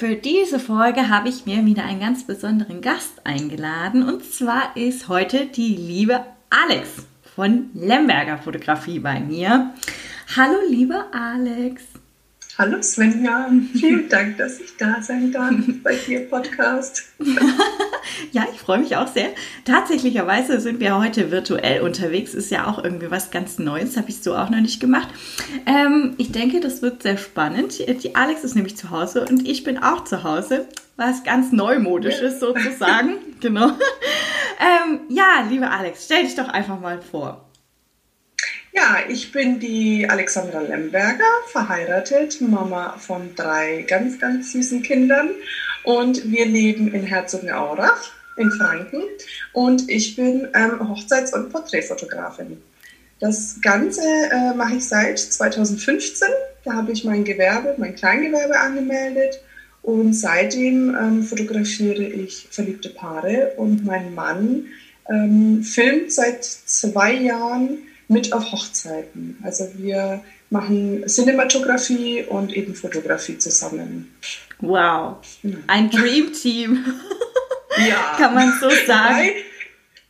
Für diese Folge habe ich mir wieder einen ganz besonderen Gast eingeladen. Und zwar ist heute die liebe Alex von Lemberger Fotografie bei mir. Hallo, lieber Alex. Hallo Svenja, vielen Dank, dass ich da sein darf bei dir Podcast. ja, ich freue mich auch sehr. Tatsächlicherweise sind wir heute virtuell unterwegs. Ist ja auch irgendwie was ganz Neues, habe ich so auch noch nicht gemacht. Ähm, ich denke, das wird sehr spannend. Die Alex ist nämlich zu Hause und ich bin auch zu Hause, was ganz neumodisch ist sozusagen. genau. Ähm, ja, liebe Alex, stell dich doch einfach mal vor. Ja, ich bin die Alexandra Lemberger, verheiratet, Mama von drei ganz, ganz süßen Kindern. Und wir leben in Herzogenaurach in Franken. Und ich bin ähm, Hochzeits- und Porträtfotografin. Das Ganze äh, mache ich seit 2015. Da habe ich mein Gewerbe, mein Kleingewerbe angemeldet. Und seitdem ähm, fotografiere ich verliebte Paare. Und mein Mann ähm, filmt seit zwei Jahren mit auf Hochzeiten. Also wir machen Cinematografie und eben Fotografie zusammen. Wow, ein Dream Team. ja. Kann man so sagen.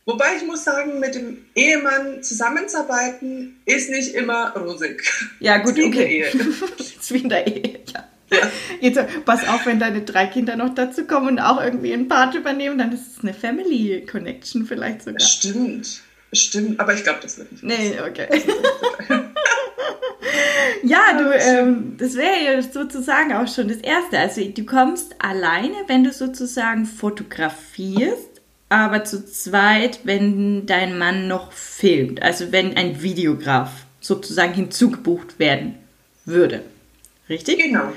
Wobei, wobei ich muss sagen, mit dem Ehemann zusammenzuarbeiten ist nicht immer rosig. Ja, gut, okay. Ist wie in der Ehe, ja. Ja. Jetzt pass auf, wenn deine drei Kinder noch dazu kommen und auch irgendwie einen Part übernehmen, dann ist es eine Family Connection vielleicht sogar. Stimmt. Stimmt, aber ich glaube, das wird nicht. Nee, okay. ja, du, ähm, das wäre ja sozusagen auch schon das Erste. Also du kommst alleine, wenn du sozusagen fotografierst, aber zu zweit, wenn dein Mann noch filmt. Also wenn ein Videograf sozusagen hinzugebucht werden würde. Richtig? Genau.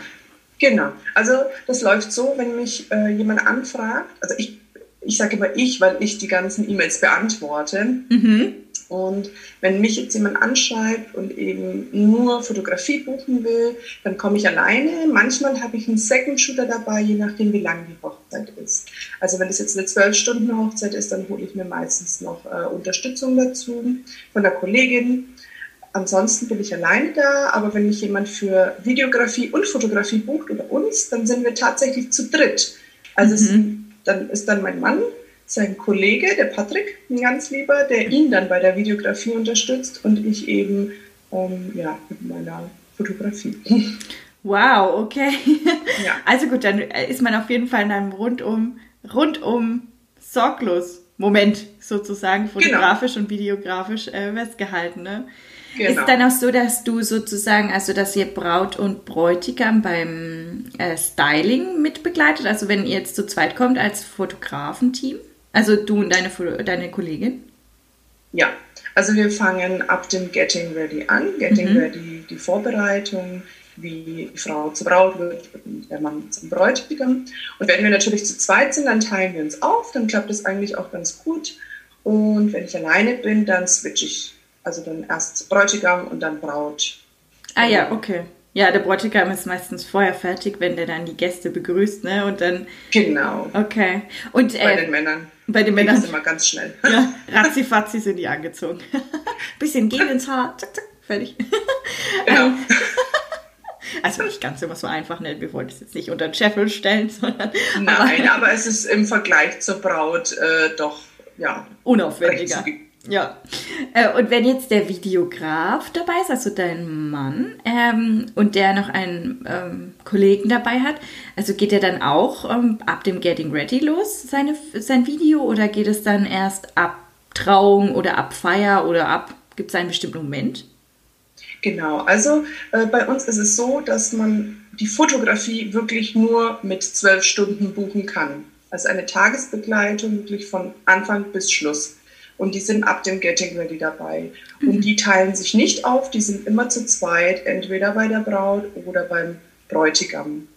Genau. Also das läuft so, wenn mich äh, jemand anfragt, also ich ich sage immer ich, weil ich die ganzen E-Mails beantworte. Mhm. Und wenn mich jetzt jemand anschreibt und eben nur Fotografie buchen will, dann komme ich alleine. Manchmal habe ich einen Second Shooter dabei, je nachdem, wie lang die Hochzeit ist. Also wenn es jetzt eine zwölf Stunden Hochzeit ist, dann hole ich mir meistens noch äh, Unterstützung dazu von der Kollegin. Ansonsten bin ich alleine da, aber wenn mich jemand für Videografie und Fotografie bucht oder uns, dann sind wir tatsächlich zu dritt. Also mhm dann ist dann mein Mann, sein Kollege, der Patrick, ein ganz lieber, der ihn dann bei der Videografie unterstützt und ich eben ähm, ja, mit meiner Fotografie. Wow, okay. Ja. Also gut, dann ist man auf jeden Fall in einem rundum, rundum sorglos Moment sozusagen genau. fotografisch genau. und videografisch äh, festgehalten. Ne? Genau. Ist dann auch so, dass du sozusagen, also dass ihr Braut und Bräutigam beim äh, Styling mitbegleitet? Also wenn ihr jetzt zu zweit kommt als Fotografenteam? Also du und deine, deine Kollegin? Ja, also wir fangen ab dem Getting Ready an. Getting mhm. Ready, die Vorbereitung, wie die Frau zur Braut wird und der Mann zum Bräutigam. Und wenn wir natürlich zu zweit sind, dann teilen wir uns auf. Dann klappt es eigentlich auch ganz gut. Und wenn ich alleine bin, dann switche ich also dann erst Bräutigam und dann Braut. Ah ja, okay. Ja, der Bräutigam ist meistens vorher fertig, wenn der dann die Gäste begrüßt, ne? Und dann. Genau. Okay. Und, äh, bei den Männern. Bei den Männern. ist immer ganz schnell. Ja, ratzifatzi sind die angezogen. Bisschen Gel ins Haar, zack, zack, fertig. Genau. Ähm, also nicht ganz immer so einfach, ne? Wir wollten es jetzt nicht unter den Scheffel stellen, sondern. Nein, aber, aber es ist im Vergleich zur Braut äh, doch, ja. Unaufwendiger. Ja. Äh, und wenn jetzt der Videograf dabei ist, also dein Mann, ähm, und der noch einen ähm, Kollegen dabei hat, also geht er dann auch ähm, ab dem Getting Ready los, seine, sein Video, oder geht es dann erst ab Trauung oder ab Feier oder ab, gibt es einen bestimmten Moment? Genau, also äh, bei uns ist es so, dass man die Fotografie wirklich nur mit zwölf Stunden buchen kann. Also eine Tagesbegleitung wirklich von Anfang bis Schluss und die sind ab dem Getting Ready dabei. Mhm. Und die teilen sich nicht auf, die sind immer zu zweit, entweder bei der Braut oder beim Bräutigam.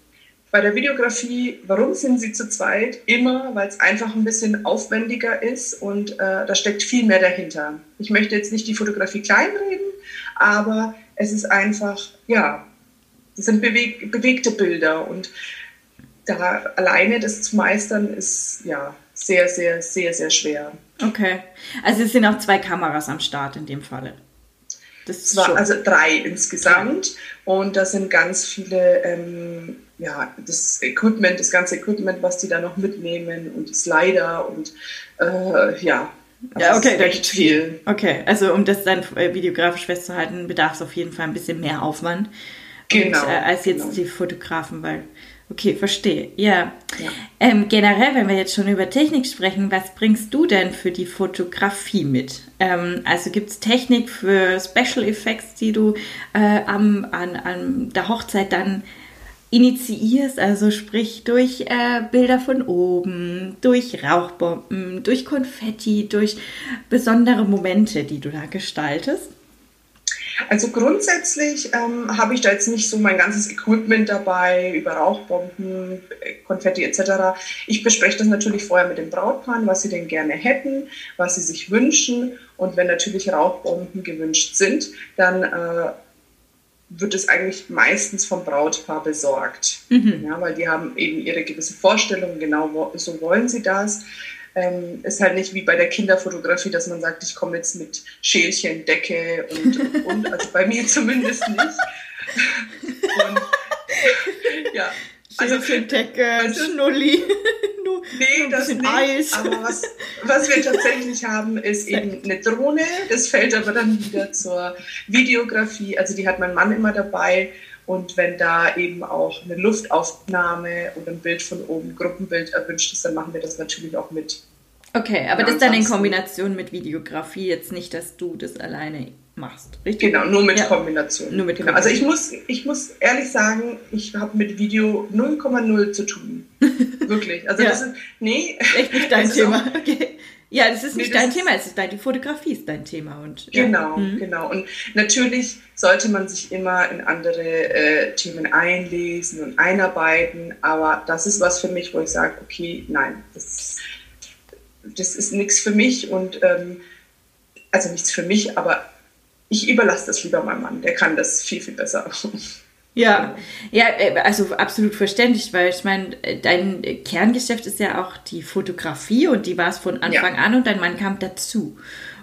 bei der Videografie, warum sind sie zu zweit? Immer, weil es einfach ein bisschen aufwendiger ist und äh, da steckt viel mehr dahinter. Ich möchte jetzt nicht die Fotografie kleinreden, aber es ist einfach, ja, das sind beweg bewegte Bilder und da alleine das zu meistern ist ja sehr, sehr, sehr, sehr schwer. Okay. Also es sind auch zwei Kameras am Start in dem Falle. Das Zwar, also drei insgesamt und da sind ganz viele, ähm, ja, das Equipment, das ganze Equipment, was die da noch mitnehmen und Slider und äh, ja. Ja, okay, recht viel. Okay, also um das dann äh, videografisch festzuhalten, bedarf es auf jeden Fall ein bisschen mehr Aufwand. Genau. Und, äh, als jetzt genau. die Fotografen, weil Okay, verstehe. Ja. ja. Ähm, generell, wenn wir jetzt schon über Technik sprechen, was bringst du denn für die Fotografie mit? Ähm, also gibt es Technik für Special Effects, die du äh, am, an, an der Hochzeit dann initiierst, also sprich durch äh, Bilder von oben, durch Rauchbomben, durch Konfetti, durch besondere Momente, die du da gestaltest? Also grundsätzlich ähm, habe ich da jetzt nicht so mein ganzes Equipment dabei, über Rauchbomben, Konfetti etc. Ich bespreche das natürlich vorher mit den Brautpaaren, was sie denn gerne hätten, was sie sich wünschen. Und wenn natürlich Rauchbomben gewünscht sind, dann äh, wird es eigentlich meistens vom Brautpaar besorgt. Mhm. Ja, weil die haben eben ihre gewisse Vorstellung, genau so wollen sie das. Ähm, ist halt nicht wie bei der Kinderfotografie, dass man sagt, ich komme jetzt mit Schälchen, Decke und, und, und. Also bei mir zumindest nicht. Und, ja. Also für Decke, also, Schnulli. nee, das nicht. Eis. Aber was, was wir tatsächlich haben, ist eben eine Drohne. Das fällt aber dann wieder zur Videografie. Also die hat mein Mann immer dabei. Und wenn da eben auch eine Luftaufnahme oder ein Bild von oben, Gruppenbild erwünscht ist, dann machen wir das natürlich auch mit. Okay, aber ja, das ist dann in Kombination mit Videografie, jetzt nicht, dass du das alleine machst, richtig? Genau, nur mit ja. Kombination. Nur mit genau. Also ich muss, ich muss ehrlich sagen, ich habe mit Video 0,0 zu tun. Wirklich. Also ja. das ist, nee. Echt nicht dein Thema. Auch, okay. Ja, das ist nicht nee, dein Thema, es ist dein, die Fotografie ist dein Thema. Und, genau, mhm. genau. Und natürlich sollte man sich immer in andere äh, Themen einlesen und einarbeiten, aber das ist was für mich, wo ich sage, okay, nein, das, das ist nichts für mich und ähm, also nichts für mich, aber ich überlasse das lieber meinem Mann, der kann das viel, viel besser. Ja, ja, äh, also absolut verständlich, weil ich meine, dein Kerngeschäft ist ja auch die Fotografie und die war es von Anfang ja. an und dein Mann kam dazu.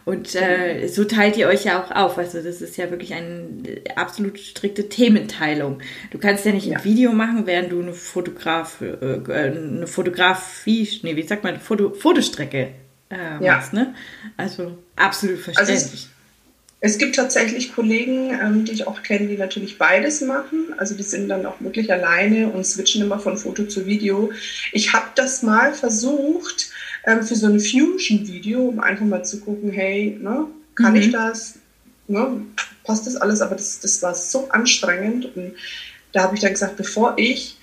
Und äh, so teilt ihr euch ja auch auf. Also das ist ja wirklich eine absolut strikte Thementeilung. Du kannst ja nicht ja. ein Video machen, während du eine Fotograf, äh, eine Fotografie, nee, wie sagt man, Foto, Fotostrecke äh, machst, ja. ne? Also absolut also verständlich. Also es gibt tatsächlich Kollegen, ähm, die ich auch kenne, die natürlich beides machen. Also die sind dann auch wirklich alleine und switchen immer von Foto zu Video. Ich habe das mal versucht ähm, für so ein Fusion-Video, um einfach mal zu gucken, hey, ne, kann mhm. ich das? Ne, passt das alles? Aber das, das war so anstrengend. Und da habe ich dann gesagt, bevor ich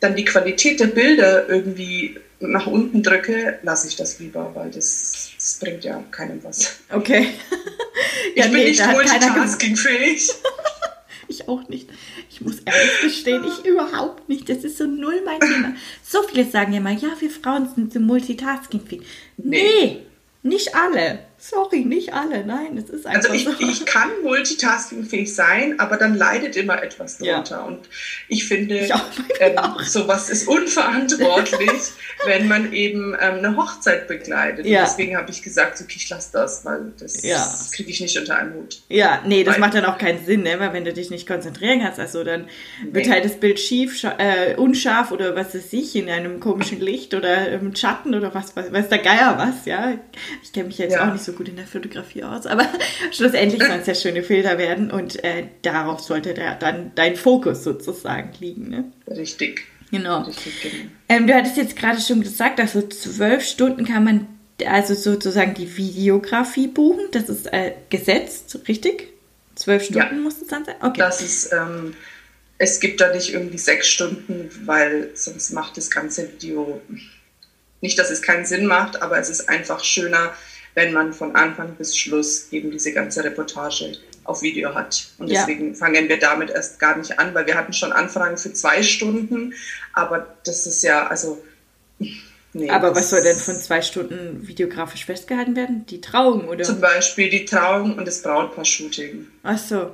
dann die Qualität der Bilder irgendwie nach unten drücke, lasse ich das lieber, weil das, das bringt ja keinem was. Okay. ja, ich bin nee, nicht multitaskingfähig. ich auch nicht. Ich muss ehrlich gestehen, ich überhaupt nicht. Das ist so null mein Thema. So viele sagen ja mal, ja, wir Frauen sind so multitaskingfähig. Nee. nee, nicht alle. Sorry, nicht alle. Nein, es ist einfach. Also ich, so. ich kann multitaskingfähig sein, aber dann leidet immer etwas drunter. Ja. Und ich finde, ich ähm, sowas ist unverantwortlich, wenn man eben ähm, eine Hochzeit begleitet. Ja. deswegen habe ich gesagt, okay, ich lasse das, weil das, ja. kriege ich nicht unter einen Hut. Ja, nee, das weil, macht dann auch keinen Sinn, ne? weil wenn du dich nicht konzentrieren kannst, also dann nee. wird halt das Bild schief, äh, unscharf oder was weiß ich, in einem komischen Licht oder im Schatten oder was, was weiß der Geier was, ja. Ich kenne mich jetzt auch nicht so gut in der Fotografie aus, aber schlussendlich sollen es ja schöne Filter werden und äh, darauf sollte der, dann dein Fokus sozusagen liegen. Ne? Richtig. Genau. Richtig, genau. Ähm, du hattest jetzt gerade schon gesagt, also zwölf Stunden kann man also sozusagen die Videografie buchen. Das ist äh, gesetzt, richtig? Zwölf Stunden ja. muss es dann sein? Okay. Das ist, ähm, es gibt da nicht irgendwie sechs Stunden, weil sonst macht das ganze Video nicht, dass es keinen Sinn macht, aber es ist einfach schöner, wenn man von Anfang bis Schluss eben diese ganze Reportage auf Video hat. Und deswegen ja. fangen wir damit erst gar nicht an, weil wir hatten schon Anfragen für zwei Stunden, aber das ist ja, also. Nee, aber was soll denn von zwei Stunden videografisch festgehalten werden? Die Trauung, oder? Zum Beispiel die Trauung und das Brautpaar-Shooting. Ach so.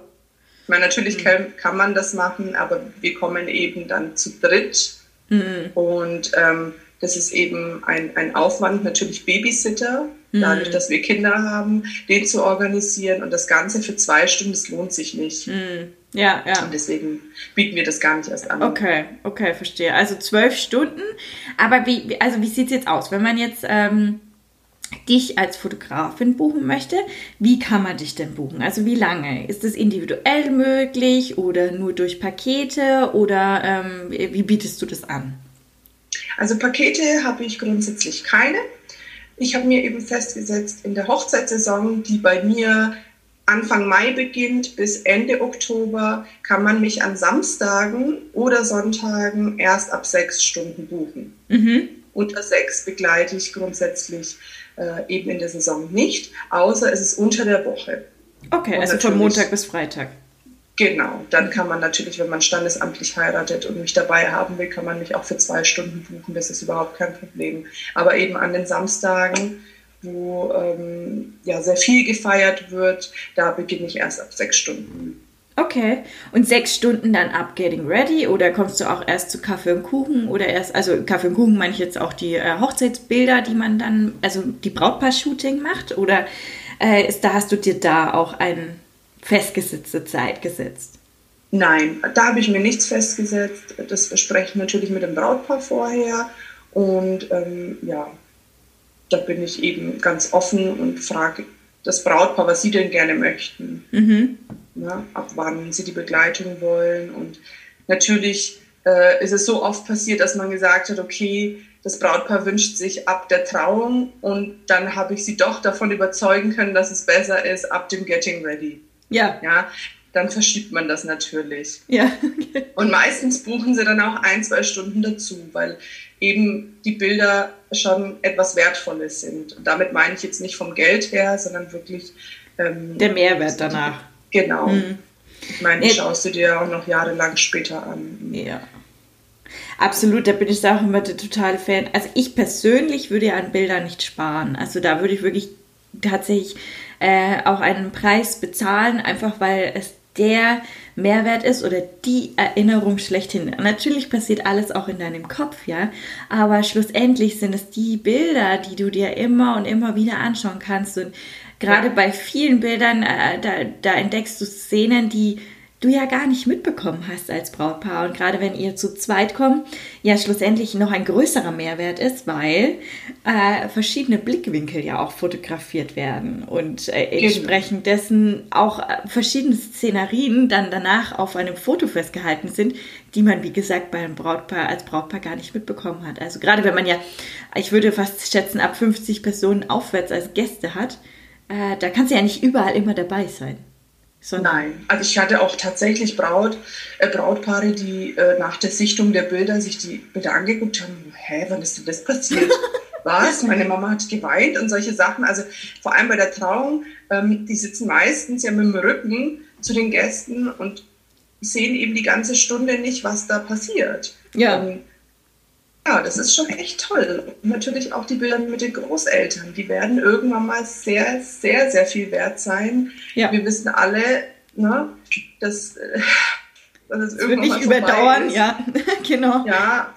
Ich meine, natürlich mhm. kann, kann, man das machen, aber wir kommen eben dann zu dritt. Mhm. Und ähm, das ist eben ein, ein Aufwand, natürlich Babysitter. Dadurch, dass wir Kinder haben, den zu organisieren und das Ganze für zwei Stunden, das lohnt sich nicht. Mhm. Ja, ja. Und deswegen bieten wir das gar nicht erst an. Okay, okay, verstehe. Also zwölf Stunden. Aber wie, also wie sieht es jetzt aus? Wenn man jetzt ähm, dich als Fotografin buchen möchte, wie kann man dich denn buchen? Also wie lange? Ist es individuell möglich oder nur durch Pakete oder ähm, wie bietest du das an? Also Pakete habe ich grundsätzlich keine. Ich habe mir eben festgesetzt, in der Hochzeitssaison, die bei mir Anfang Mai beginnt bis Ende Oktober, kann man mich an Samstagen oder Sonntagen erst ab sechs Stunden buchen. Mhm. Unter sechs begleite ich grundsätzlich äh, eben in der Saison nicht, außer es ist unter der Woche. Okay, Und also von Montag bis Freitag. Genau, dann kann man natürlich, wenn man standesamtlich heiratet und mich dabei haben will, kann man mich auch für zwei Stunden buchen, das ist überhaupt kein Problem. Aber eben an den Samstagen, wo ähm, ja sehr viel gefeiert wird, da beginne ich erst ab sechs Stunden. Okay, und sechs Stunden dann ab Getting Ready oder kommst du auch erst zu Kaffee und Kuchen oder erst, also Kaffee und Kuchen meine ich jetzt auch die äh, Hochzeitsbilder, die man dann, also die Brautpaar-Shooting macht oder äh, ist, da hast du dir da auch einen festgesetzte Zeit gesetzt? Nein, da habe ich mir nichts festgesetzt. Das bespreche ich natürlich mit dem Brautpaar vorher. Und ähm, ja, da bin ich eben ganz offen und frage das Brautpaar, was sie denn gerne möchten. Mhm. Ja, ab wann sie die Begleitung wollen. Und natürlich äh, ist es so oft passiert, dass man gesagt hat, okay, das Brautpaar wünscht sich ab der Trauung und dann habe ich sie doch davon überzeugen können, dass es besser ist ab dem Getting Ready. Ja. Ja, dann verschiebt man das natürlich. Ja. Okay. Und meistens buchen sie dann auch ein, zwei Stunden dazu, weil eben die Bilder schon etwas Wertvolles sind. Und damit meine ich jetzt nicht vom Geld her, sondern wirklich ähm, der Mehrwert danach. Genau. Mhm. Ich meine, die schaust du dir auch noch jahrelang später an. Ja. Absolut, da bin ich auch immer der totale Fan. Also ich persönlich würde ja an Bildern nicht sparen. Also da würde ich wirklich tatsächlich äh, auch einen Preis bezahlen, einfach weil es der Mehrwert ist oder die Erinnerung schlechthin. Natürlich passiert alles auch in deinem Kopf, ja, aber schlussendlich sind es die Bilder, die du dir immer und immer wieder anschauen kannst. Und gerade bei vielen Bildern, äh, da, da entdeckst du Szenen, die du ja gar nicht mitbekommen hast als Brautpaar. Und gerade wenn ihr zu zweit kommt, ja schlussendlich noch ein größerer Mehrwert ist, weil äh, verschiedene Blickwinkel ja auch fotografiert werden und äh, genau. entsprechend dessen auch äh, verschiedene Szenarien dann danach auf einem Foto festgehalten sind, die man, wie gesagt, bei einem Brautpaar als Brautpaar gar nicht mitbekommen hat. Also gerade wenn man ja, ich würde fast schätzen, ab 50 Personen aufwärts als Gäste hat, äh, da kannst du ja nicht überall immer dabei sein. Nein, also ich hatte auch tatsächlich Braut, äh, Brautpaare, die äh, nach der Sichtung der Bilder sich die Bilder angeguckt haben. Hä, wann ist denn das passiert? Was? Meine Mama hat geweint und solche Sachen. Also vor allem bei der Trauung, ähm, die sitzen meistens ja mit dem Rücken zu den Gästen und sehen eben die ganze Stunde nicht, was da passiert. Ja. Ähm, ja, das ist schon echt toll. Und natürlich auch die Bilder mit den Großeltern. Die werden irgendwann mal sehr, sehr, sehr viel wert sein. Ja. Wir wissen alle, ne, dass, äh, dass es das irgendwann wird nicht überdauern, ist. ja, genau. Ja,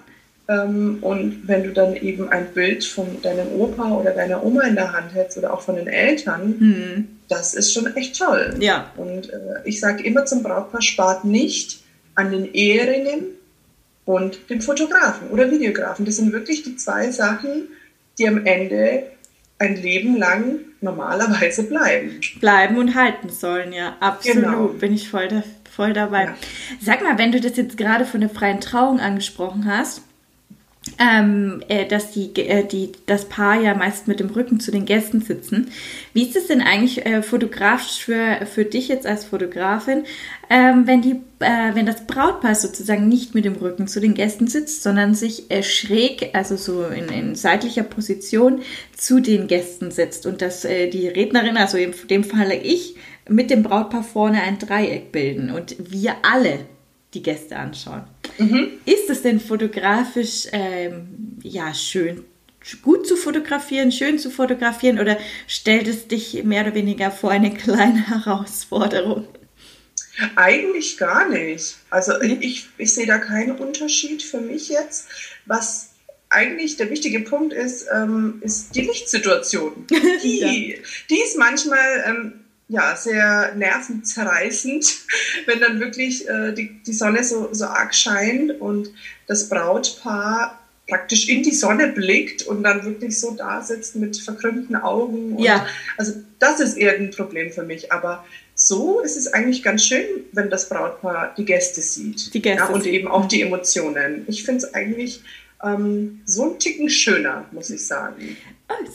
ähm, und wenn du dann eben ein Bild von deinem Opa oder deiner Oma in der Hand hältst oder auch von den Eltern, mhm. das ist schon echt toll. Ja. Und äh, ich sage immer zum Brautpaar, spart nicht an den Eheringen und dem Fotografen oder Videografen. Das sind wirklich die zwei Sachen, die am Ende ein Leben lang normalerweise bleiben. Bleiben und halten sollen, ja. Absolut. Genau. Bin ich voll, da, voll dabei. Ja. Sag mal, wenn du das jetzt gerade von der freien Trauung angesprochen hast, ähm, äh, dass die, äh, die, das Paar ja meist mit dem Rücken zu den Gästen sitzen. Wie ist es denn eigentlich äh, fotografisch für, für dich jetzt als Fotografin, ähm, wenn, die, äh, wenn das Brautpaar sozusagen nicht mit dem Rücken zu den Gästen sitzt, sondern sich äh, schräg, also so in, in, seitlicher Position zu den Gästen sitzt und dass äh, die Rednerin, also in dem Falle ich, mit dem Brautpaar vorne ein Dreieck bilden und wir alle die Gäste anschauen. Mhm. Ist es denn fotografisch ähm, ja schön, gut zu fotografieren, schön zu fotografieren oder stellt es dich mehr oder weniger vor eine kleine Herausforderung? Eigentlich gar nicht. Also ich, ich sehe da keinen Unterschied für mich jetzt. Was eigentlich der wichtige Punkt ist, ähm, ist die Lichtsituation. Die, ja. die ist manchmal ähm, ja, sehr nervenzerreißend, wenn dann wirklich äh, die, die Sonne so, so arg scheint und das Brautpaar praktisch in die Sonne blickt und dann wirklich so da sitzt mit verkrümmten Augen. ja. Also das ist eher ein Problem für mich. Aber so ist es eigentlich ganz schön, wenn das Brautpaar die Gäste sieht. Die Gäste ja, und eben auch die Emotionen. Ich finde es eigentlich ähm, so ein Ticken schöner, muss ich sagen.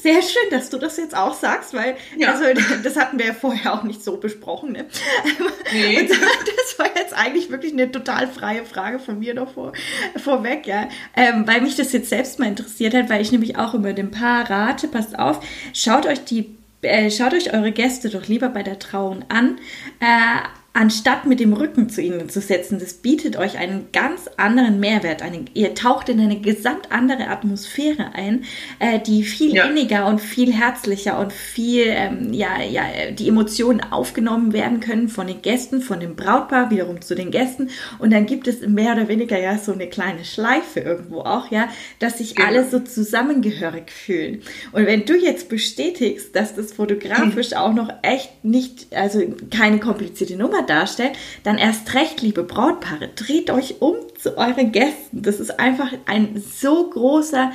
Sehr schön, dass du das jetzt auch sagst, weil ja. also, das hatten wir ja vorher auch nicht so besprochen. Ne? Nee. Und das war jetzt eigentlich wirklich eine total freie Frage von mir noch vor, vorweg, ja. Ähm, weil mich das jetzt selbst mal interessiert hat, weil ich nämlich auch über den Paar rate, passt auf, schaut euch die äh, schaut euch eure Gäste doch lieber bei der Trauung an, äh, anstatt mit dem Rücken zu ihnen zu setzen. Das bietet euch einen ganz anderen Mehrwert. Eine, ihr taucht in eine gesamt andere Atmosphäre ein, äh, die viel ja. inniger und viel herzlicher und viel, ähm, ja, ja, die Emotionen aufgenommen werden können von den Gästen, von dem Brautpaar wiederum zu den Gästen. Und dann gibt es mehr oder weniger ja so eine kleine Schleife irgendwo auch, ja, dass sich genau. alle so zusammengehörig fühlen. Und wenn du jetzt bestätigst, dass das fotografisch auch noch echt nicht, also keine komplizierte Nummer darstellt, dann erst recht, liebe Brautpaare, dreht euch um zu euren Gästen. Das ist einfach ein so großer,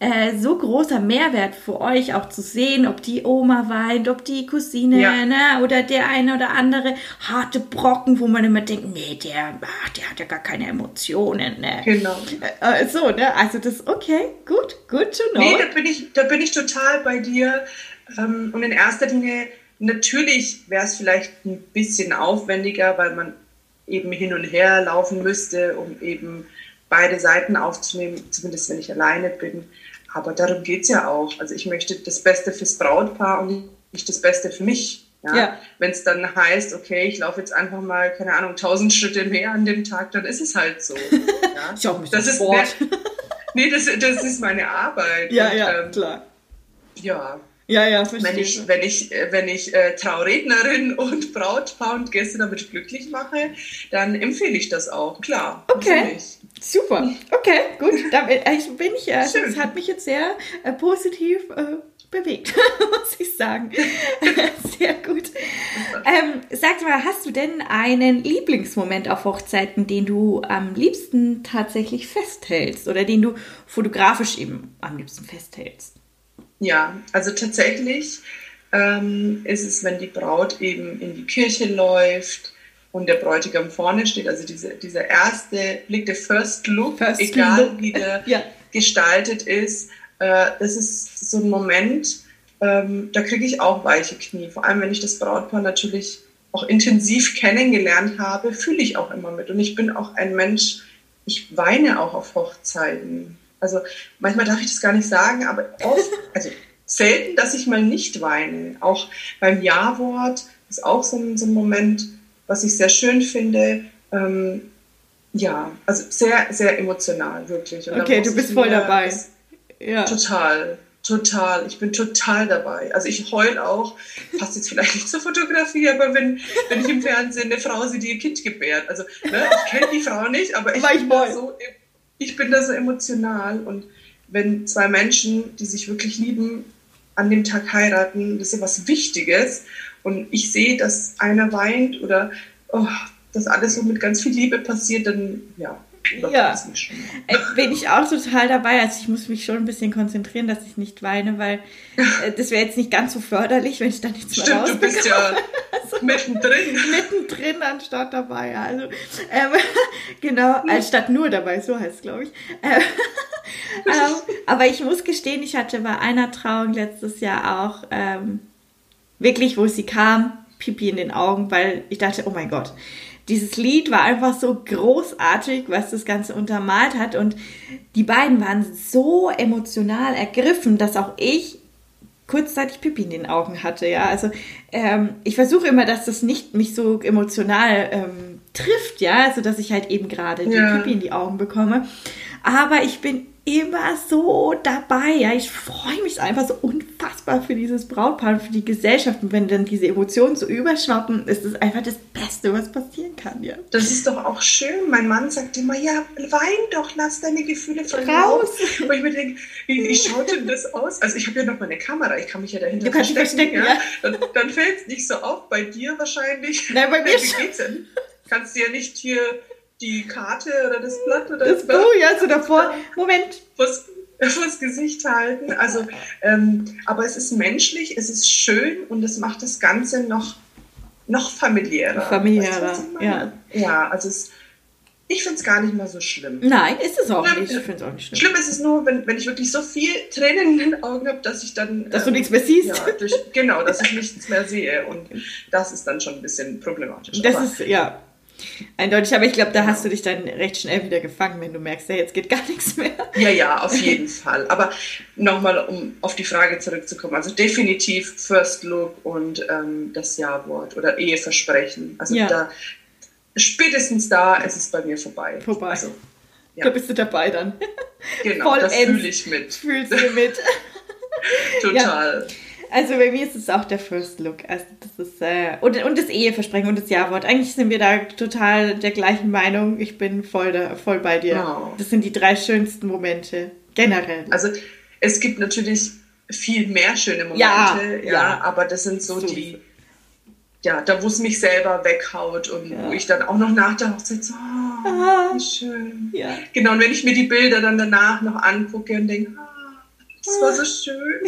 äh, so großer Mehrwert für euch, auch zu sehen, ob die Oma weint, ob die Cousine ja. ne, oder der eine oder andere harte Brocken, wo man immer denkt, nee, der, ach, der hat ja gar keine Emotionen. Ne? Genau. Äh, äh so, ne? Also das, okay, gut, gut to know. Nee, da bin ich, da bin ich total bei dir. Ähm, und in erster Linie Natürlich wäre es vielleicht ein bisschen aufwendiger, weil man eben hin und her laufen müsste, um eben beide Seiten aufzunehmen, zumindest wenn ich alleine bin. Aber darum geht es ja auch. Also ich möchte das Beste fürs Brautpaar und nicht das Beste für mich. Ja? ja. Wenn es dann heißt, okay, ich laufe jetzt einfach mal, keine Ahnung, tausend Schritte mehr an dem Tag, dann ist es halt so. Ja? ich auch mich das ist Sport. Nee, das, das ist meine Arbeit. Ja, und, ja, ähm, klar. Ja, ja, ja, verstehe. Wenn ich, wenn ich, äh, wenn ich äh, Traurednerin und Brautpaar und Gäste damit glücklich mache, dann empfehle ich das auch, klar. Okay. Super. Okay, gut. Damit also bin ich, also, das hat mich jetzt sehr äh, positiv äh, bewegt, muss ich sagen. Sehr gut. Ähm, sag mal, hast du denn einen Lieblingsmoment auf Hochzeiten, den du am liebsten tatsächlich festhältst oder den du fotografisch eben am liebsten festhältst? Ja, also tatsächlich ähm, ist es, wenn die Braut eben in die Kirche läuft und der Bräutigam vorne steht, also diese, dieser erste Blick, der First Look, First egal look. wie der ja. gestaltet ist, äh, das ist so ein Moment, ähm, da kriege ich auch weiche Knie. Vor allem, wenn ich das Brautpaar natürlich auch intensiv kennengelernt habe, fühle ich auch immer mit. Und ich bin auch ein Mensch, ich weine auch auf Hochzeiten. Also manchmal darf ich das gar nicht sagen, aber oft, also selten, dass ich mal nicht weine. Auch beim Ja-Wort ist auch so ein, so ein, Moment, was ich sehr schön finde. Ähm, ja, also sehr, sehr emotional, wirklich. Und okay, du bist voll dabei. Ja. Total, total. Ich bin total dabei. Also ich heul auch, passt jetzt vielleicht nicht zur Fotografie, aber wenn, wenn ich im Fernsehen eine Frau sehe, die ihr Kind gebärt. Also ne, ich kenne die Frau nicht, aber ich bin da so ich bin da so emotional und wenn zwei Menschen, die sich wirklich lieben, an dem Tag heiraten, das ist ja was Wichtiges. Und ich sehe, dass einer weint oder oh, dass alles so mit ganz viel Liebe passiert, dann ja, ja, äh, bin ich auch total dabei. Also ich muss mich schon ein bisschen konzentrieren, dass ich nicht weine, weil äh, das wäre jetzt nicht ganz so förderlich, wenn ich da nichts Stimmt, mehr rausbekomme. du bist ja also, mittendrin. mittendrin anstatt dabei. Also ähm, genau, anstatt nur dabei, so heißt es, glaube ich. Ähm, ähm, aber ich muss gestehen, ich hatte bei einer Trauung letztes Jahr auch ähm, wirklich, wo sie kam, Pipi in den Augen, weil ich dachte, oh mein Gott, dieses Lied war einfach so großartig, was das Ganze untermalt hat. Und die beiden waren so emotional ergriffen, dass auch ich kurzzeitig Pipi in den Augen hatte. Ja, also ähm, ich versuche immer, dass das nicht mich so emotional ähm, trifft, ja, also dass ich halt eben gerade ja. die Pipi in die Augen bekomme. Aber ich bin immer so dabei. Ja, ich freue mich einfach so unfassbar für dieses Brautpaar und für die Gesellschaft. Und wenn dann diese Emotionen so überschwappen, ist es einfach das Beste, was passieren kann. Ja. Das ist doch auch schön. Mein Mann sagt immer, ja, wein doch, lass deine Gefühle raus. Und ich mir denke, wie, wie schaut denn das aus? Also ich habe ja noch meine Kamera, ich kann mich ja dahinter du verstecken. verstecken ja? ja. Dann, dann fällt es nicht so auf. Bei dir wahrscheinlich. Nein, bei mir Wie geht's denn? Kannst du ja nicht hier die Karte oder das Blatt oder das, das Buch, ja, so davor. Moment. Was, vors Gesicht halten. Also, ähm, aber es ist menschlich, es ist schön und es macht das Ganze noch, noch familiärer. Familiärer, weißt du, ja. Ja, also es, ich finde es gar nicht mal so schlimm. Nein, ist es auch schlimm, nicht. Ich finde es auch nicht schlimm. Schlimm ist es nur, wenn, wenn ich wirklich so viel Tränen in den Augen habe, dass ich dann. Dass ähm, du nichts mehr siehst. Ja, durch, genau, dass ich nichts mehr sehe. Und das ist dann schon ein bisschen problematisch. Das aber, ist, ja. Eindeutig, aber ich glaube, da hast du dich dann recht schnell wieder gefangen, wenn du merkst, ja, jetzt geht gar nichts mehr. Ja, ja, auf jeden Fall. Aber nochmal, um auf die Frage zurückzukommen, also definitiv First Look und ähm, das Ja-Wort oder Eheversprechen. Also ja. da, spätestens da ist es bei mir vorbei. Vorbei. Also, ja. Da bist du dabei dann. Genau, Voll das fühle ich mit. Fühlst du mit. Total. Ja. Also bei mir ist es auch der First Look. Also das ist, äh, und, und das Eheversprechen und das Ja-Wort. Eigentlich sind wir da total der gleichen Meinung. Ich bin voll, da, voll bei dir. Oh. Das sind die drei schönsten Momente. Generell. Also es gibt natürlich viel mehr schöne Momente, ja, ja, ja. aber das sind so, so die, ja, da wo es mich selber weghaut und ja. wo ich dann auch noch nach der Hochzeit so, oh, ah, wie schön. Ja. Genau, und wenn ich mir die Bilder dann danach noch angucke und denke, ah, das war so schön.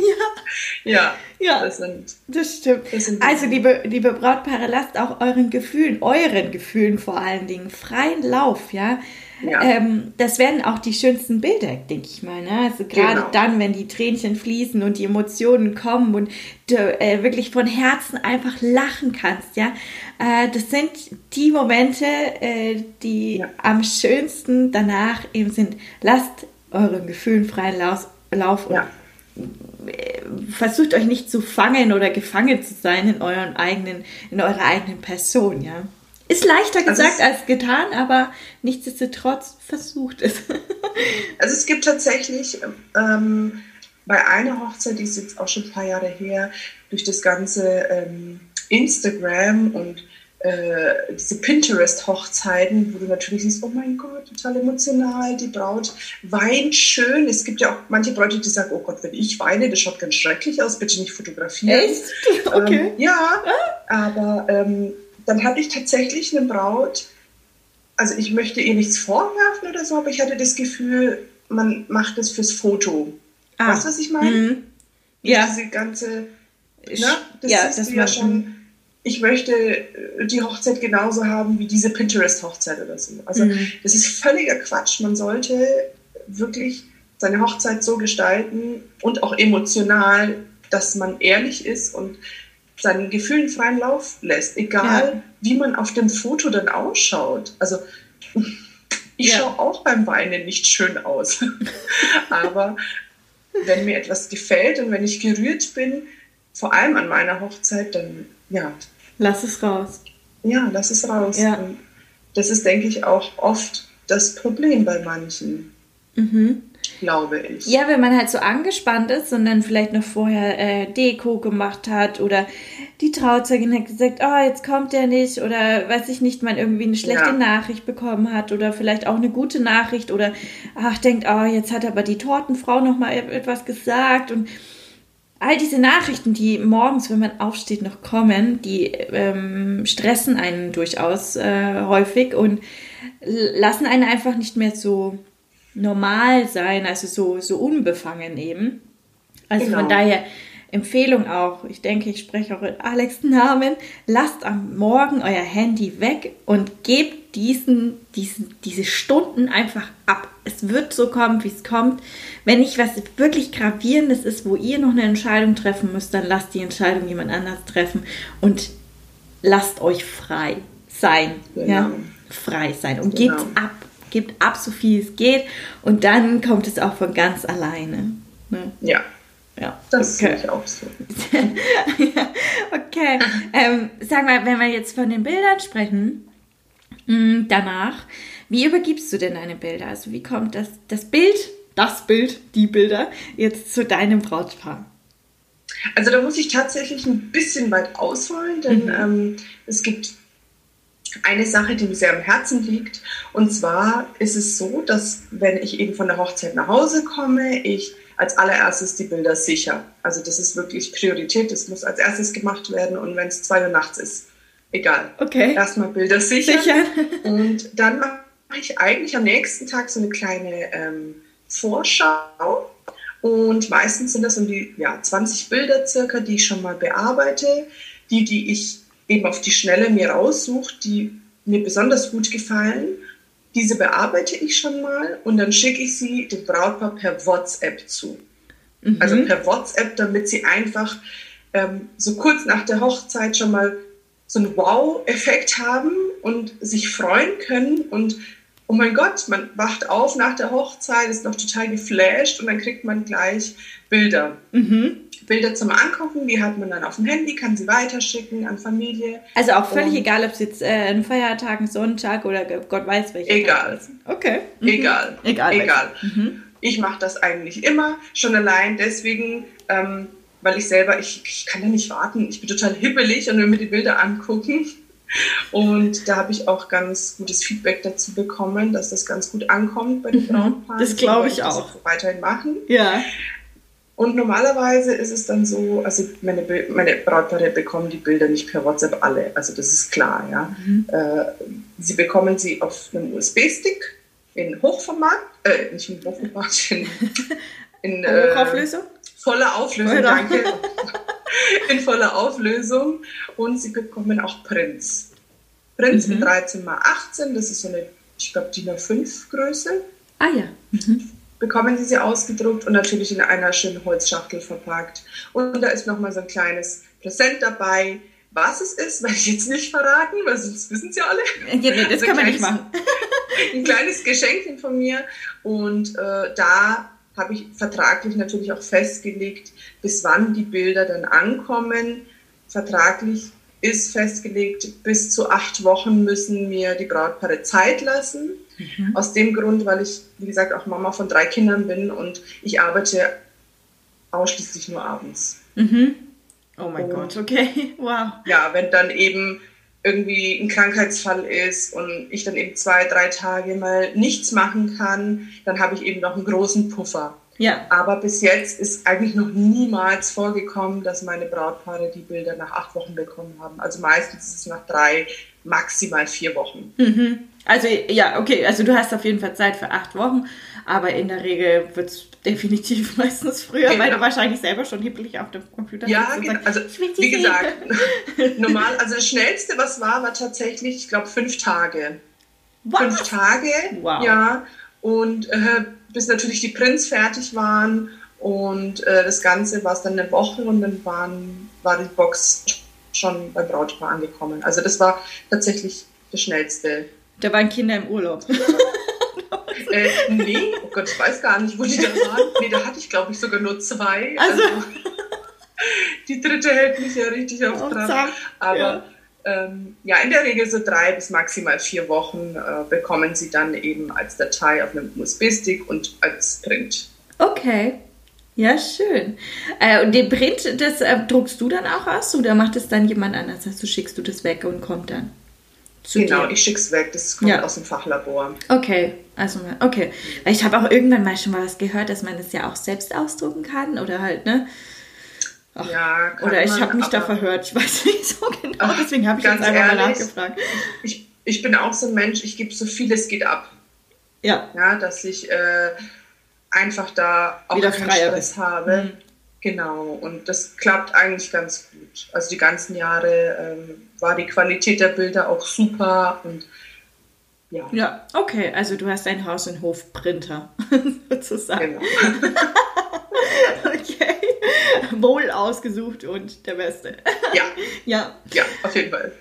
Ja. Ja. ja das, sind, das stimmt. Das sind also, liebe, liebe Brautpaare, lasst auch euren Gefühlen, euren Gefühlen vor allen Dingen freien Lauf, ja. Ja. Ähm, das werden auch die schönsten Bilder, denke ich mal. Ne? Also gerade genau. dann, wenn die Tränchen fließen und die Emotionen kommen und du äh, wirklich von Herzen einfach lachen kannst, ja. Äh, das sind die Momente, äh, die ja. am schönsten danach eben sind. Lasst euren Gefühlen freien Lauf, Lauf ja. versucht euch nicht zu fangen oder gefangen zu sein in euren eigenen, in eurer eigenen Person, ja. Ist leichter also gesagt also als getan, aber nichtsdestotrotz versucht es. also es gibt tatsächlich ähm, bei einer Hochzeit, die ist jetzt auch schon ein paar Jahre her, durch das ganze ähm, Instagram und äh, diese Pinterest-Hochzeiten, wo du natürlich siehst, oh mein Gott, total emotional, die Braut weint schön. Es gibt ja auch manche Bräute, die sagen, oh Gott, wenn ich weine, das schaut ganz schrecklich aus, bitte nicht fotografieren. Echt? Okay. Ähm, ja, aber ähm, dann hatte ich tatsächlich eine Braut, also ich möchte ihr nichts vorwerfen oder so, aber ich hatte das Gefühl, man macht es fürs Foto. Ah. Weißt du, was ich meine? Mhm. Ja. Diese ganze, ne? das ja, das du ja schon ich möchte äh, die Hochzeit genauso haben wie diese Pinterest-Hochzeit oder so. Also mhm. das ist völliger Quatsch. Man sollte wirklich seine Hochzeit so gestalten und auch emotional, dass man ehrlich ist und seinen Gefühlen freien Lauf lässt, egal ja. wie man auf dem Foto dann ausschaut. Also ich ja. schaue auch beim Weinen nicht schön aus. Aber wenn mir etwas gefällt und wenn ich gerührt bin, vor allem an meiner Hochzeit, dann ja. Lass es raus. Ja, lass es raus. Ja. Das ist, denke ich, auch oft das Problem bei manchen. Mhm. Glaube ich. Ja, wenn man halt so angespannt ist und dann vielleicht noch vorher äh, Deko gemacht hat oder die Trauzeugin hat gesagt, oh, jetzt kommt der nicht oder weiß ich nicht, man irgendwie eine schlechte ja. Nachricht bekommen hat oder vielleicht auch eine gute Nachricht oder ach, denkt, oh, jetzt hat aber die Tortenfrau noch mal etwas gesagt und all diese Nachrichten, die morgens, wenn man aufsteht, noch kommen, die ähm, stressen einen durchaus äh, häufig und lassen einen einfach nicht mehr so normal sein, also so, so unbefangen eben. Also genau. von daher Empfehlung auch, ich denke, ich spreche auch in Alex Namen, lasst am Morgen euer Handy weg und gebt diesen, diesen, diese Stunden einfach ab. Es wird so kommen, wie es kommt. Wenn nicht was wirklich gravierendes ist, wo ihr noch eine Entscheidung treffen müsst, dann lasst die Entscheidung jemand anders treffen und lasst euch frei sein. Genau. Ja? Frei sein und genau. gebt ab. Gebt ab, so viel es geht und dann kommt es auch von ganz alleine. Ne? Ja. Ja, das okay. sehe ich auch so. okay. Ähm, sag mal, wenn wir jetzt von den Bildern sprechen, mh, danach, wie übergibst du denn deine Bilder? Also wie kommt das, das Bild, das Bild, die Bilder jetzt zu deinem Brautpaar? Also da muss ich tatsächlich ein bisschen weit ausholen, denn mhm. ähm, es gibt eine Sache, die mir sehr am Herzen liegt. Und zwar ist es so, dass wenn ich eben von der Hochzeit nach Hause komme, ich als allererstes die Bilder sicher. Also das ist wirklich Priorität, das muss als erstes gemacht werden und wenn es zwei Uhr nachts ist, egal. Okay. Erstmal Bilder sicher. sicher. und dann mache ich eigentlich am nächsten Tag so eine kleine ähm, Vorschau. Und meistens sind das um die ja, 20 Bilder circa, die ich schon mal bearbeite. Die, die ich eben auf die Schnelle mir raussuche, die mir besonders gut gefallen. Diese bearbeite ich schon mal und dann schicke ich sie dem Brautpaar per WhatsApp zu. Mhm. Also per WhatsApp, damit sie einfach ähm, so kurz nach der Hochzeit schon mal so einen Wow-Effekt haben und sich freuen können und oh mein Gott, man wacht auf nach der Hochzeit, ist noch total geflasht und dann kriegt man gleich Bilder. Mhm. Bilder zum Angucken, die hat man dann auf dem Handy, kann sie weiterschicken an Familie. Also auch völlig und egal, ob es jetzt äh, ein Feiertag, ein Sonntag oder Gott weiß welcher. Egal. Ist. Okay. Mhm. Egal. Egal. Egal. Mhm. Ich mache das eigentlich immer, schon allein deswegen, ähm, weil ich selber, ich, ich kann ja nicht warten, ich bin total hippelig und will mir die Bilder angucken. Und da habe ich auch ganz gutes Feedback dazu bekommen, dass das ganz gut ankommt bei den mhm. Brautpaaren. Das glaube ich auch. Das weiterhin machen. Ja. Und normalerweise ist es dann so, also meine, meine Brautpaare bekommen die Bilder nicht per WhatsApp alle, also das ist klar, ja. Mhm. Äh, sie bekommen sie auf einem USB-Stick in Hochformat, äh, nicht in Hochformat, in, in äh, Hochauflösung? voller Auflösung, Oder? danke. in voller Auflösung und sie bekommen auch Prints. Prints mhm. in 13 x 18, das ist so eine, ich glaube, DIN A5 Größe. Ah ja. Mhm bekommen Sie sie ausgedruckt und natürlich in einer schönen Holzschachtel verpackt. Und da ist nochmal so ein kleines Präsent dabei. Was es ist, werde ich jetzt nicht verraten, weil sonst wissen Sie alle. Ja, nee, das also kann man nicht machen. ein kleines Geschenkchen von mir. Und äh, da habe ich vertraglich natürlich auch festgelegt, bis wann die Bilder dann ankommen. Vertraglich ist festgelegt, bis zu acht Wochen müssen mir die Brautpaare Zeit lassen. Mhm. Aus dem Grund, weil ich, wie gesagt, auch Mama von drei Kindern bin und ich arbeite ausschließlich nur abends. Mhm. Oh mein und, Gott, okay, wow. Ja, wenn dann eben irgendwie ein Krankheitsfall ist und ich dann eben zwei, drei Tage mal nichts machen kann, dann habe ich eben noch einen großen Puffer. Ja. Aber bis jetzt ist eigentlich noch niemals vorgekommen, dass meine Brautpaare die Bilder nach acht Wochen bekommen haben. Also meistens ist es nach drei, maximal vier Wochen. Mhm. Also ja, okay, also du hast auf jeden Fall Zeit für acht Wochen, aber in der Regel wird es definitiv meistens früher, genau. weil du wahrscheinlich selber schon hippelig auf dem Computer bist. Ja, genau. also wie gesagt, normal, also das Schnellste, was war, war tatsächlich, ich glaube, fünf Tage. Was? Fünf Tage, wow. ja. Und äh, bis natürlich die Prints fertig waren und äh, das Ganze war es dann eine Woche und dann waren, war die Box schon beim Brautpaar angekommen. Also das war tatsächlich das Schnellste. Da waren Kinder im Urlaub. Äh, nee, oh Gott, ich weiß gar nicht, wo die da waren. Nee, da hatte ich, glaube ich, sogar nur zwei. Also, also die dritte hält mich ja richtig auf Trab. Aber ja. Ähm, ja. in der Regel so drei bis maximal vier Wochen äh, bekommen sie dann eben als Datei auf einem USB-Stick und als Print. Okay. Ja, schön. Äh, und den Print, das äh, druckst du dann auch aus oder macht es dann jemand anders? Also schickst du das weg und kommt dann? genau, dir. ich schick's weg. Das kommt ja. aus dem Fachlabor. Okay, also okay. Weil ich habe auch irgendwann mal schon mal was gehört, dass man das ja auch selbst ausdrucken kann oder halt, ne? Ach, ja, oder ich habe mich da verhört, ich weiß nicht so genau, ach, deswegen habe ich jetzt einfach ehrlich, mal nachgefragt. Ich, ich bin auch so ein Mensch, ich gebe so viel es geht ab. Ja. Ja, dass ich äh, einfach da auch Wieder keinen Stress habe. Mhm. Genau, und das klappt eigentlich ganz gut. Also die ganzen Jahre ähm, war die Qualität der Bilder auch super und Ja. Ja, okay. Also du hast ein Haus- und Hof-Printer sozusagen. Genau. okay. Wohl ausgesucht und der Beste. Ja. ja. Ja, auf jeden Fall.